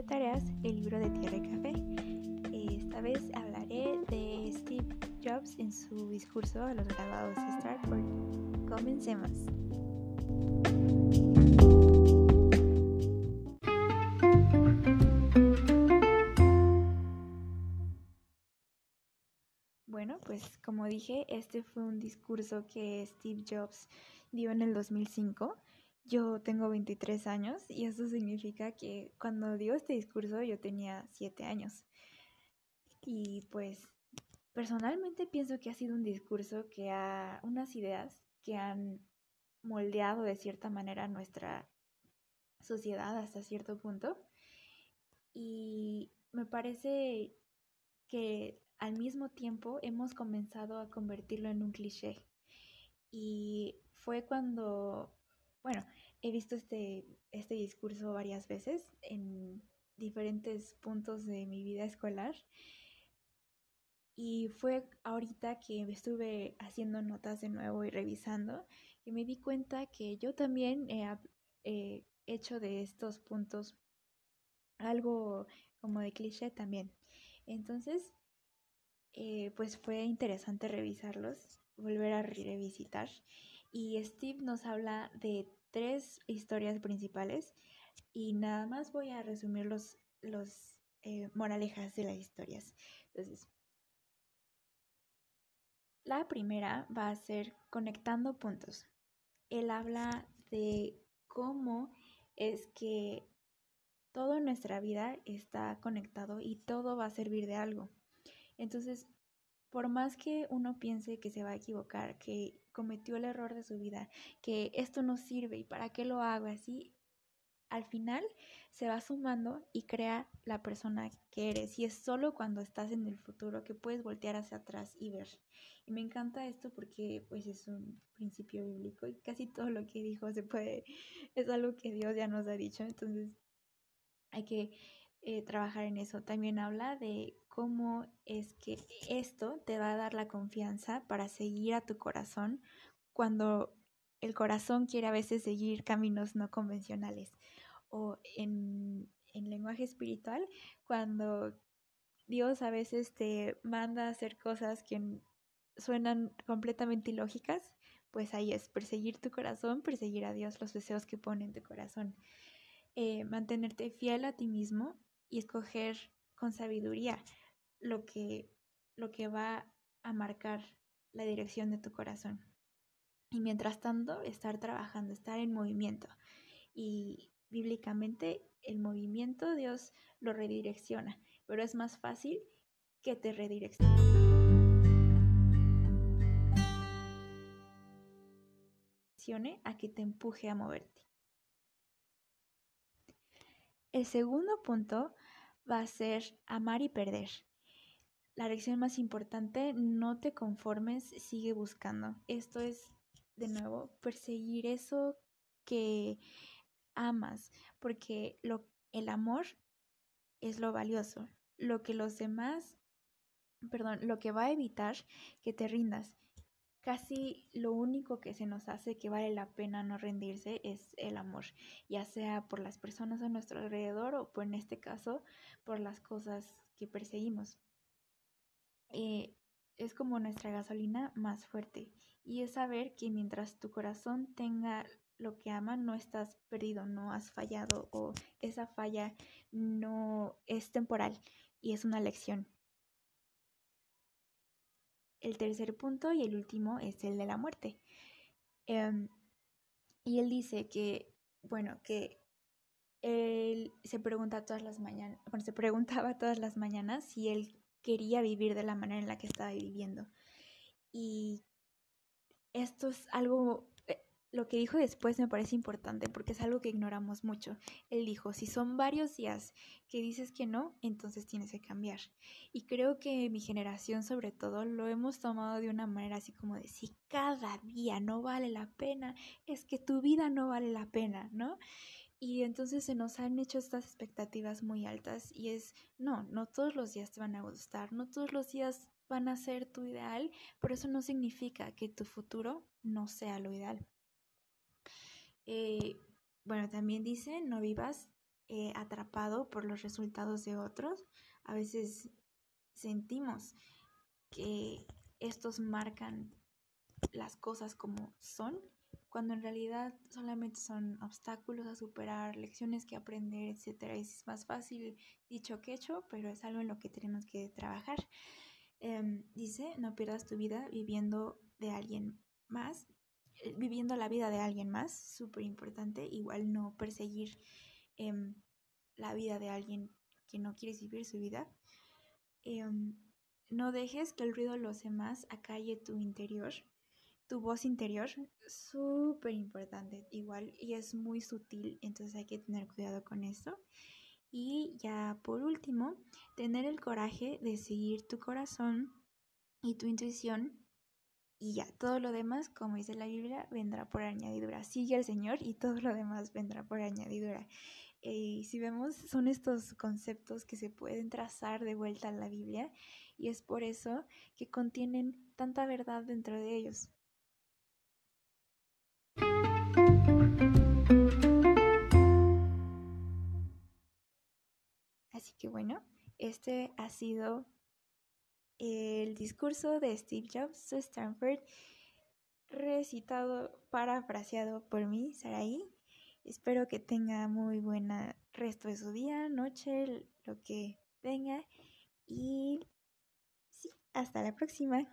de tareas el libro de Tierra y Café. Esta vez hablaré de Steve Jobs en su discurso a los graduados de Stanford. Comencemos. Bueno, pues como dije, este fue un discurso que Steve Jobs dio en el 2005 yo tengo 23 años y eso significa que cuando dio este discurso yo tenía 7 años. Y pues personalmente pienso que ha sido un discurso que ha, unas ideas que han moldeado de cierta manera nuestra sociedad hasta cierto punto. Y me parece que al mismo tiempo hemos comenzado a convertirlo en un cliché. Y fue cuando bueno, he visto este, este discurso varias veces en diferentes puntos de mi vida escolar. Y fue ahorita que estuve haciendo notas de nuevo y revisando que me di cuenta que yo también he hecho de estos puntos algo como de cliché también. Entonces, eh, pues fue interesante revisarlos, volver a revisitar y Steve nos habla de tres historias principales y nada más voy a resumir los, los eh, moralejas de las historias. Entonces, la primera va a ser conectando puntos. Él habla de cómo es que todo en nuestra vida está conectado y todo va a servir de algo. Entonces, por más que uno piense que se va a equivocar, que cometió el error de su vida, que esto no sirve y para qué lo hago así, al final se va sumando y crea la persona que eres. Y es solo cuando estás en el futuro que puedes voltear hacia atrás y ver. Y me encanta esto porque pues es un principio bíblico y casi todo lo que dijo se puede, es algo que Dios ya nos ha dicho. Entonces hay que eh, trabajar en eso. También habla de cómo es que esto te va a dar la confianza para seguir a tu corazón cuando el corazón quiere a veces seguir caminos no convencionales. O en, en lenguaje espiritual, cuando Dios a veces te manda a hacer cosas que suenan completamente ilógicas, pues ahí es perseguir tu corazón, perseguir a Dios, los deseos que pone en tu corazón. Eh, mantenerte fiel a ti mismo y escoger con sabiduría lo que, lo que va a marcar la dirección de tu corazón. Y mientras tanto, estar trabajando, estar en movimiento. Y bíblicamente el movimiento Dios lo redirecciona, pero es más fácil que te redireccione. a que te empuje a moverte. El segundo punto va a ser amar y perder. La lección más importante, no te conformes, sigue buscando. Esto es, de nuevo, perseguir eso que amas, porque lo, el amor es lo valioso, lo que los demás, perdón, lo que va a evitar que te rindas. Casi lo único que se nos hace que vale la pena no rendirse es el amor, ya sea por las personas a nuestro alrededor o por en este caso por las cosas que perseguimos. Eh, es como nuestra gasolina más fuerte y es saber que mientras tu corazón tenga lo que ama, no estás perdido, no has fallado o esa falla no es temporal y es una lección. El tercer punto y el último es el de la muerte. Em, y él dice que, bueno, que él se pregunta todas las mañanas, bueno, se preguntaba todas las mañanas si él quería vivir de la manera en la que estaba viviendo. Y esto es algo, lo que dijo después me parece importante porque es algo que ignoramos mucho. Él dijo, si son varios días que dices que no, entonces tienes que cambiar. Y creo que mi generación sobre todo lo hemos tomado de una manera así como de, si cada día no vale la pena, es que tu vida no vale la pena, ¿no? Y entonces se nos han hecho estas expectativas muy altas y es, no, no todos los días te van a gustar, no todos los días van a ser tu ideal, pero eso no significa que tu futuro no sea lo ideal. Eh, bueno, también dice, no vivas eh, atrapado por los resultados de otros. A veces sentimos que estos marcan las cosas como son, cuando en realidad solamente son obstáculos a superar, lecciones que aprender, etc. Es más fácil dicho que hecho, pero es algo en lo que tenemos que trabajar. Em, dice, no pierdas tu vida viviendo de alguien más, viviendo la vida de alguien más, súper importante, igual no perseguir em, la vida de alguien que no quieres vivir su vida. Em, no dejes que el ruido de los demás acalle tu interior tu voz interior, súper importante igual y es muy sutil, entonces hay que tener cuidado con eso. Y ya por último, tener el coraje de seguir tu corazón y tu intuición y ya, todo lo demás, como dice la Biblia, vendrá por añadidura. Sigue al Señor y todo lo demás vendrá por añadidura. Y si vemos, son estos conceptos que se pueden trazar de vuelta a la Biblia y es por eso que contienen tanta verdad dentro de ellos. Así que bueno, este ha sido el discurso de Steve Jobs de Stanford, recitado, parafraseado por mí, Saraí. Espero que tenga muy buena resto de su día, noche, lo que venga. Y sí, hasta la próxima.